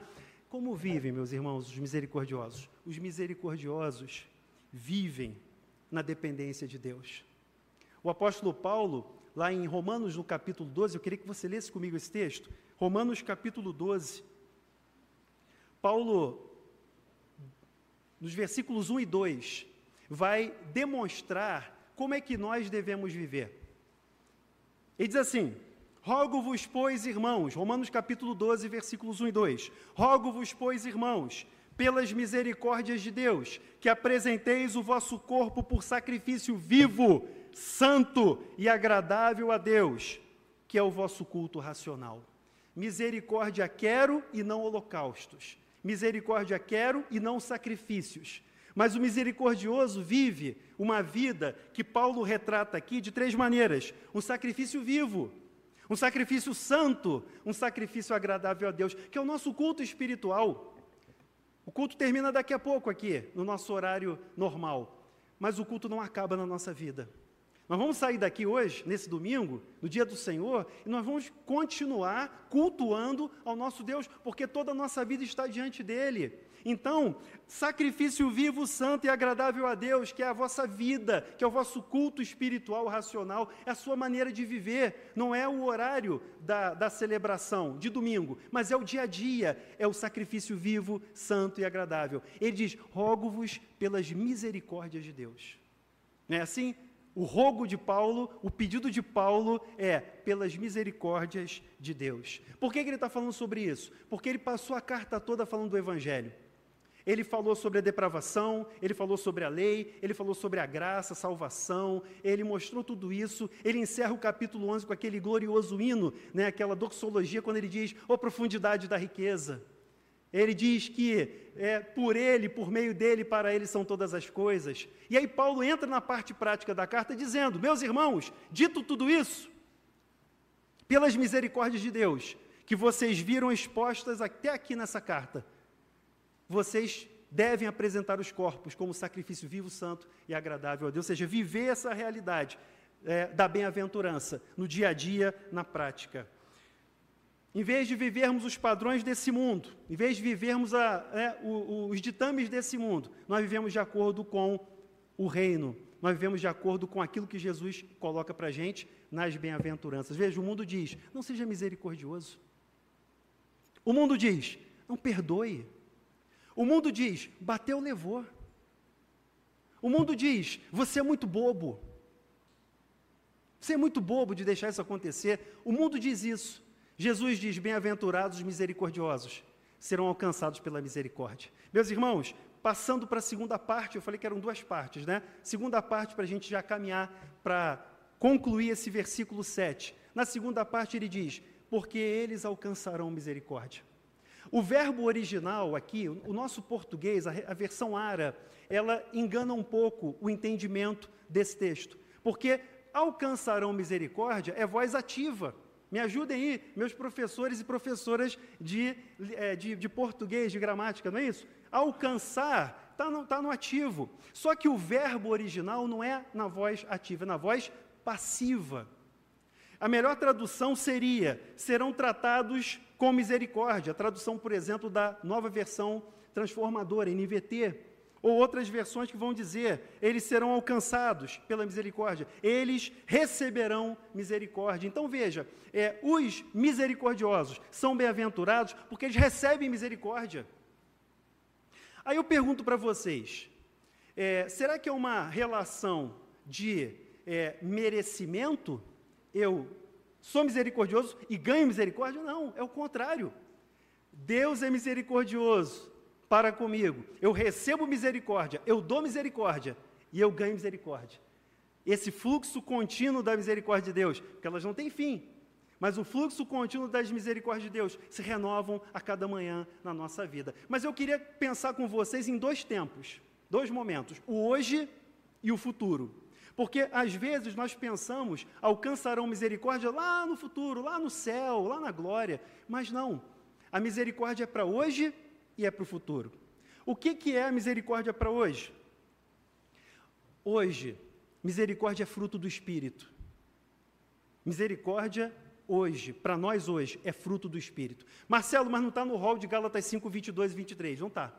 Como vivem, meus irmãos, os misericordiosos? Os misericordiosos vivem na dependência de Deus. O apóstolo Paulo, lá em Romanos, no capítulo 12, eu queria que você lesse comigo esse texto. Romanos, capítulo 12. Paulo, nos versículos 1 e 2, vai demonstrar como é que nós devemos viver. Ele diz assim: Rogo-vos, pois, irmãos, Romanos capítulo 12, versículos 1 e 2. Rogo-vos, pois, irmãos, pelas misericórdias de Deus, que apresenteis o vosso corpo por sacrifício vivo, santo e agradável a Deus, que é o vosso culto racional. Misericórdia quero e não holocaustos. Misericórdia quero e não sacrifícios. Mas o misericordioso vive uma vida que Paulo retrata aqui de três maneiras: um sacrifício vivo, um sacrifício santo, um sacrifício agradável a Deus, que é o nosso culto espiritual. O culto termina daqui a pouco aqui, no nosso horário normal, mas o culto não acaba na nossa vida. Nós vamos sair daqui hoje, nesse domingo, no dia do Senhor, e nós vamos continuar cultuando ao nosso Deus, porque toda a nossa vida está diante dele. Então, sacrifício vivo, santo e agradável a Deus, que é a vossa vida, que é o vosso culto espiritual, racional, é a sua maneira de viver, não é o horário da, da celebração de domingo, mas é o dia a dia, é o sacrifício vivo, santo e agradável. Ele diz: rogo-vos pelas misericórdias de Deus. Não é assim? O rogo de Paulo, o pedido de Paulo é pelas misericórdias de Deus. Por que, que ele está falando sobre isso? Porque ele passou a carta toda falando do Evangelho. Ele falou sobre a depravação, ele falou sobre a lei, ele falou sobre a graça, salvação, ele mostrou tudo isso. Ele encerra o capítulo 11 com aquele glorioso hino, né, aquela doxologia, quando ele diz: Ó oh, profundidade da riqueza. Ele diz que é, por ele, por meio dele, para ele são todas as coisas. E aí Paulo entra na parte prática da carta dizendo: Meus irmãos, dito tudo isso, pelas misericórdias de Deus, que vocês viram expostas até aqui nessa carta, vocês devem apresentar os corpos como sacrifício vivo, santo e agradável a Deus, ou seja, viver essa realidade é, da bem-aventurança no dia a dia, na prática. Em vez de vivermos os padrões desse mundo, em vez de vivermos a, é, o, os ditames desse mundo, nós vivemos de acordo com o reino, nós vivemos de acordo com aquilo que Jesus coloca para a gente nas bem-aventuranças. Veja, o mundo diz: não seja misericordioso. O mundo diz: não perdoe. O mundo diz: bateu, levou. O mundo diz: você é muito bobo. Você é muito bobo de deixar isso acontecer. O mundo diz isso. Jesus diz: Bem-aventurados os misericordiosos, serão alcançados pela misericórdia. Meus irmãos, passando para a segunda parte, eu falei que eram duas partes, né? Segunda parte para a gente já caminhar para concluir esse versículo 7. Na segunda parte ele diz: Porque eles alcançarão misericórdia. O verbo original aqui, o nosso português, a, versão ara, ela engana um pouco o entendimento desse texto. Porque alcançarão misericórdia é voz ativa. Me ajudem aí, meus professores e professoras de, é, de, de, português, de gramática, não é isso? Alcançar está no, tá no ativo. Só que o verbo original não é na voz ativa, é na voz passiva. A melhor tradução seria: serão tratados com misericórdia. A tradução, por exemplo, da nova versão transformadora, NVT. Ou outras versões que vão dizer: eles serão alcançados pela misericórdia, eles receberão misericórdia. Então veja, é, os misericordiosos são bem-aventurados porque eles recebem misericórdia. Aí eu pergunto para vocês: é, será que é uma relação de é, merecimento? Eu sou misericordioso e ganho misericórdia? Não, é o contrário. Deus é misericordioso para comigo. Eu recebo misericórdia, eu dou misericórdia e eu ganho misericórdia. Esse fluxo contínuo da misericórdia de Deus, porque elas não têm fim, mas o fluxo contínuo das misericórdias de Deus se renovam a cada manhã na nossa vida. Mas eu queria pensar com vocês em dois tempos, dois momentos: o hoje e o futuro. Porque às vezes nós pensamos, alcançarão misericórdia lá no futuro, lá no céu, lá na glória, mas não. A misericórdia é para hoje e é para o futuro. O que, que é a misericórdia para hoje? Hoje, misericórdia é fruto do Espírito. Misericórdia hoje, para nós hoje, é fruto do Espírito. Marcelo, mas não está no rol de Gálatas 5, 22 e 23, não está.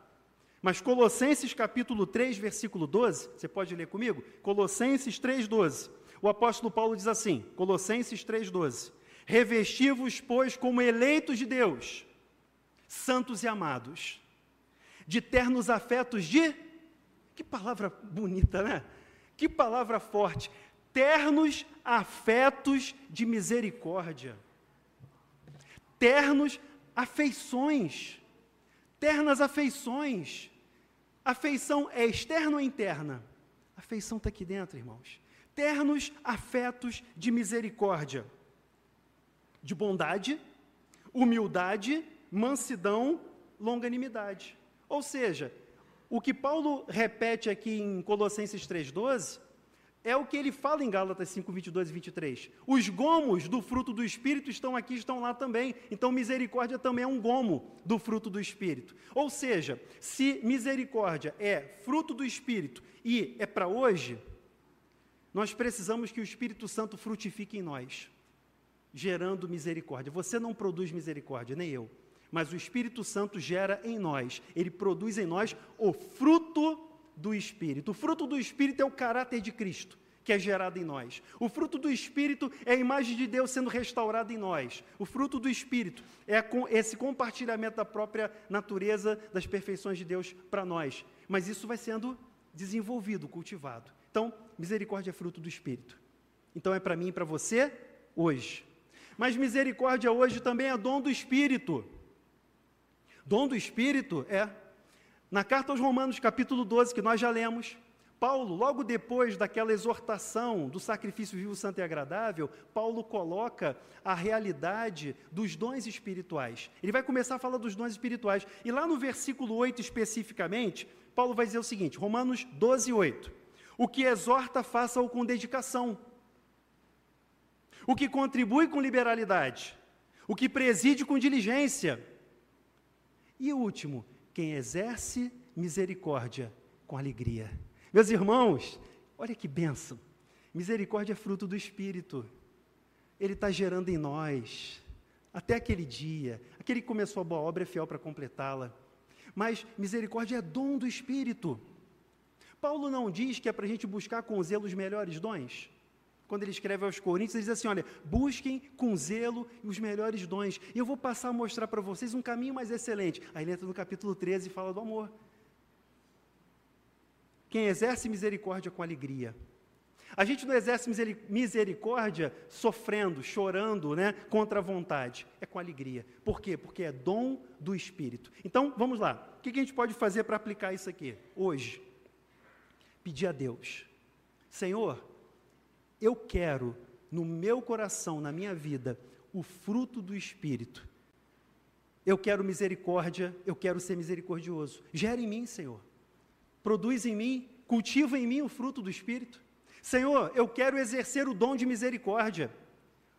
Mas Colossenses capítulo 3, versículo 12, você pode ler comigo? Colossenses 3, 12. O apóstolo Paulo diz assim, Colossenses 3,12: Revesti-vos, pois, como eleitos de Deus, santos e amados, de ternos afetos de. Que palavra bonita, né? Que palavra forte. Ternos afetos de misericórdia. Ternos afeições. Ternas afeições. Afeição é externa ou interna? Afeição está aqui dentro, irmãos. Ternos afetos de misericórdia, de bondade, humildade, mansidão, longanimidade. Ou seja, o que Paulo repete aqui em Colossenses 3,12 é o que ele fala em Gálatas 5, 22 e 23. Os gomos do fruto do Espírito estão aqui, estão lá também. Então, misericórdia também é um gomo do fruto do Espírito. Ou seja, se misericórdia é fruto do Espírito e é para hoje, nós precisamos que o Espírito Santo frutifique em nós, gerando misericórdia. Você não produz misericórdia, nem eu. Mas o Espírito Santo gera em nós, ele produz em nós o fruto do Espírito. O fruto do Espírito é o caráter de Cristo que é gerado em nós. O fruto do Espírito é a imagem de Deus sendo restaurada em nós. O fruto do Espírito é esse compartilhamento da própria natureza das perfeições de Deus para nós. Mas isso vai sendo desenvolvido, cultivado. Então, misericórdia é fruto do Espírito. Então é para mim e para você hoje. Mas misericórdia hoje também é dom do Espírito. Dom do Espírito é na carta aos Romanos, capítulo 12, que nós já lemos, Paulo, logo depois daquela exortação do sacrifício vivo, santo e agradável, Paulo coloca a realidade dos dons espirituais. Ele vai começar a falar dos dons espirituais. E lá no versículo 8 especificamente, Paulo vai dizer o seguinte: Romanos 12, 8. O que exorta, faça-o com dedicação. O que contribui com liberalidade. O que preside com diligência. E o último, quem exerce misericórdia com alegria. Meus irmãos, olha que benção. Misericórdia é fruto do Espírito. Ele está gerando em nós, até aquele dia. Aquele que começou a boa obra é fiel para completá-la. Mas misericórdia é dom do Espírito. Paulo não diz que é para a gente buscar com zelo os melhores dons quando ele escreve aos Coríntios, ele diz assim: olha, busquem com zelo os melhores dons. E eu vou passar a mostrar para vocês um caminho mais excelente. Aí ele entra no capítulo 13 e fala do amor. Quem exerce misericórdia com alegria. A gente não exerce misericórdia sofrendo, chorando, né, contra a vontade. É com alegria. Por quê? Porque é dom do Espírito. Então, vamos lá. O que a gente pode fazer para aplicar isso aqui? Hoje, pedir a Deus: Senhor, eu quero no meu coração, na minha vida, o fruto do Espírito. Eu quero misericórdia, eu quero ser misericordioso. Gera em mim, Senhor. Produz em mim, cultiva em mim o fruto do Espírito. Senhor, eu quero exercer o dom de misericórdia,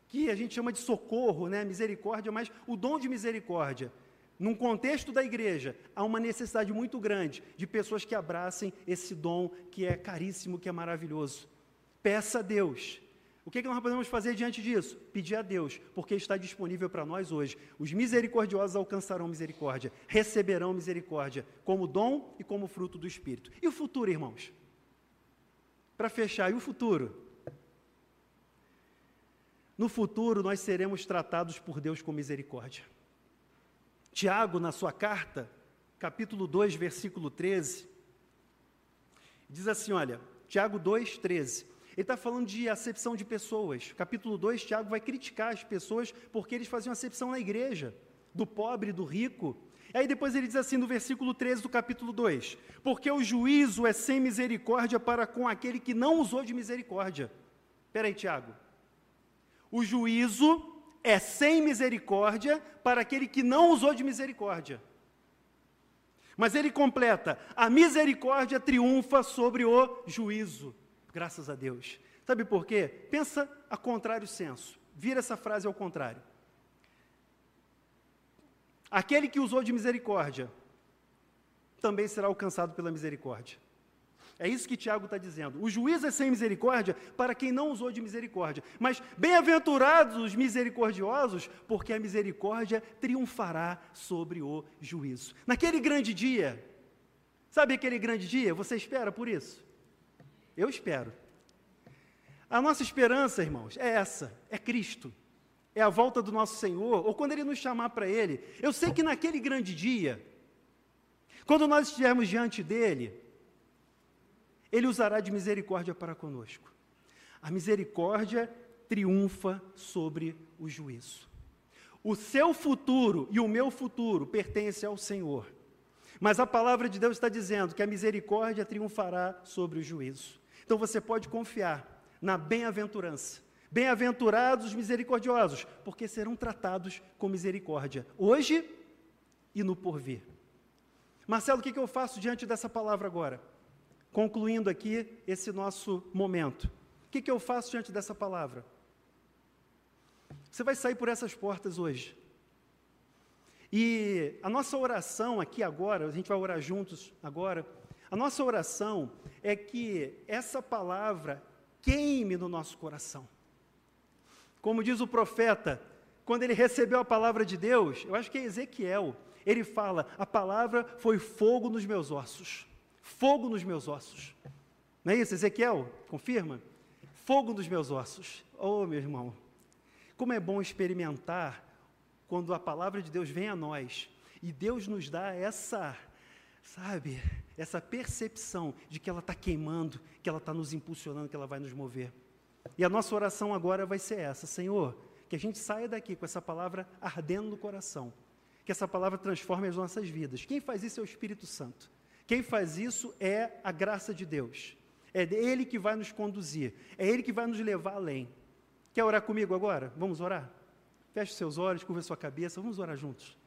que a gente chama de socorro, né? Misericórdia, mas o dom de misericórdia. Num contexto da igreja, há uma necessidade muito grande de pessoas que abracem esse dom que é caríssimo, que é maravilhoso. Peça a Deus. O que, que nós podemos fazer diante disso? Pedir a Deus, porque está disponível para nós hoje. Os misericordiosos alcançarão misericórdia, receberão misericórdia, como dom e como fruto do Espírito. E o futuro, irmãos? Para fechar, e o futuro? No futuro, nós seremos tratados por Deus com misericórdia. Tiago, na sua carta, capítulo 2, versículo 13, diz assim: olha, Tiago 2, 13. Ele está falando de acepção de pessoas. Capítulo 2, Tiago vai criticar as pessoas porque eles faziam acepção na igreja, do pobre, do rico. Aí depois ele diz assim no versículo 13 do capítulo 2: Porque o juízo é sem misericórdia para com aquele que não usou de misericórdia. Espera aí, Tiago. O juízo é sem misericórdia para aquele que não usou de misericórdia. Mas ele completa: a misericórdia triunfa sobre o juízo. Graças a Deus. Sabe por quê? Pensa a contrário senso. Vira essa frase ao contrário. Aquele que usou de misericórdia também será alcançado pela misericórdia. É isso que Tiago está dizendo. O juízo é sem misericórdia para quem não usou de misericórdia. Mas bem-aventurados os misericordiosos, porque a misericórdia triunfará sobre o juízo. Naquele grande dia, sabe aquele grande dia? Você espera por isso? Eu espero. A nossa esperança, irmãos, é essa: é Cristo. É a volta do nosso Senhor, ou quando Ele nos chamar para Ele. Eu sei que naquele grande dia, quando nós estivermos diante dEle, Ele usará de misericórdia para conosco. A misericórdia triunfa sobre o juízo. O seu futuro e o meu futuro pertencem ao Senhor. Mas a palavra de Deus está dizendo que a misericórdia triunfará sobre o juízo. Então você pode confiar na bem-aventurança. Bem-aventurados os misericordiosos, porque serão tratados com misericórdia, hoje e no porvir. Marcelo, o que, eu faço diante dessa palavra agora? Concluindo aqui esse nosso momento. O que, eu faço diante dessa palavra? Você vai sair por essas portas hoje. E a nossa oração aqui agora, a gente vai orar juntos agora. A nossa oração é que essa palavra queime no nosso coração. Como diz o profeta, quando ele recebeu a palavra de Deus, eu acho que é Ezequiel, ele fala: A palavra foi fogo nos meus ossos. Fogo nos meus ossos. Não é isso, Ezequiel? Confirma? Fogo nos meus ossos. Oh, meu irmão, como é bom experimentar quando a palavra de Deus vem a nós e Deus nos dá essa, sabe, essa percepção de que ela está queimando, que ela está nos impulsionando, que ela vai nos mover. E a nossa oração agora vai ser essa: Senhor, que a gente saia daqui com essa palavra ardendo no coração, que essa palavra transforme as nossas vidas. Quem faz isso é o Espírito Santo. Quem faz isso é a graça de Deus. É Ele que vai nos conduzir, é Ele que vai nos levar além. Quer orar comigo agora? Vamos orar? Feche seus olhos, curva sua cabeça, vamos orar juntos.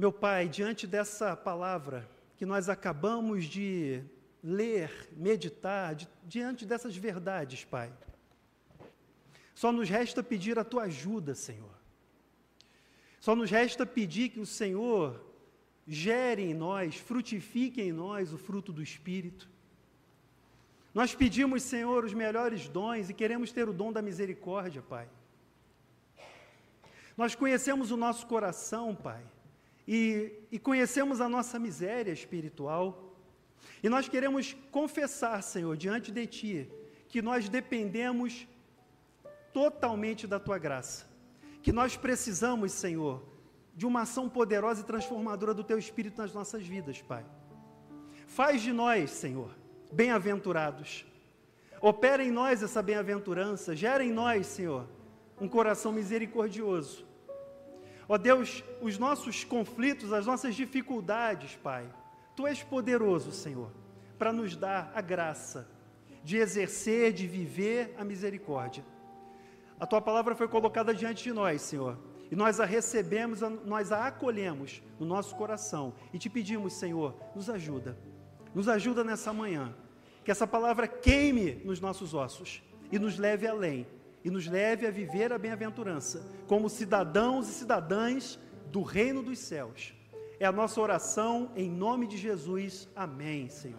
Meu Pai, diante dessa palavra que nós acabamos de ler, meditar, de, diante dessas verdades, Pai, só nos resta pedir a tua ajuda, Senhor. Só nos resta pedir que o Senhor gere em nós, frutifique em nós o fruto do Espírito. Nós pedimos, Senhor, os melhores dons e queremos ter o dom da misericórdia, Pai. Nós conhecemos o nosso coração, Pai e, e conhecemos a nossa miséria espiritual. E nós queremos confessar, Senhor, diante de Ti, que nós dependemos totalmente da Tua graça. Que nós precisamos, Senhor, de uma ação poderosa e transformadora do Teu Espírito nas nossas vidas, Pai. Faz de nós, Senhor, bem-aventurados. Opera em nós essa bem-aventurança, gera em nós, Senhor, um coração misericordioso Ó Deus, os nossos conflitos, as nossas dificuldades, Pai, Tu és poderoso, Senhor, para nos dar a graça de exercer, de viver a misericórdia. A Tua palavra foi colocada diante de nós, Senhor, e nós a recebemos, nós a acolhemos no nosso coração e te pedimos, Senhor, nos ajuda, nos ajuda nessa manhã, que essa palavra queime nos nossos ossos e nos leve além e nos leve a viver a bem-aventurança como cidadãos e cidadãs do reino dos céus. É a nossa oração em nome de Jesus. Amém, Senhor.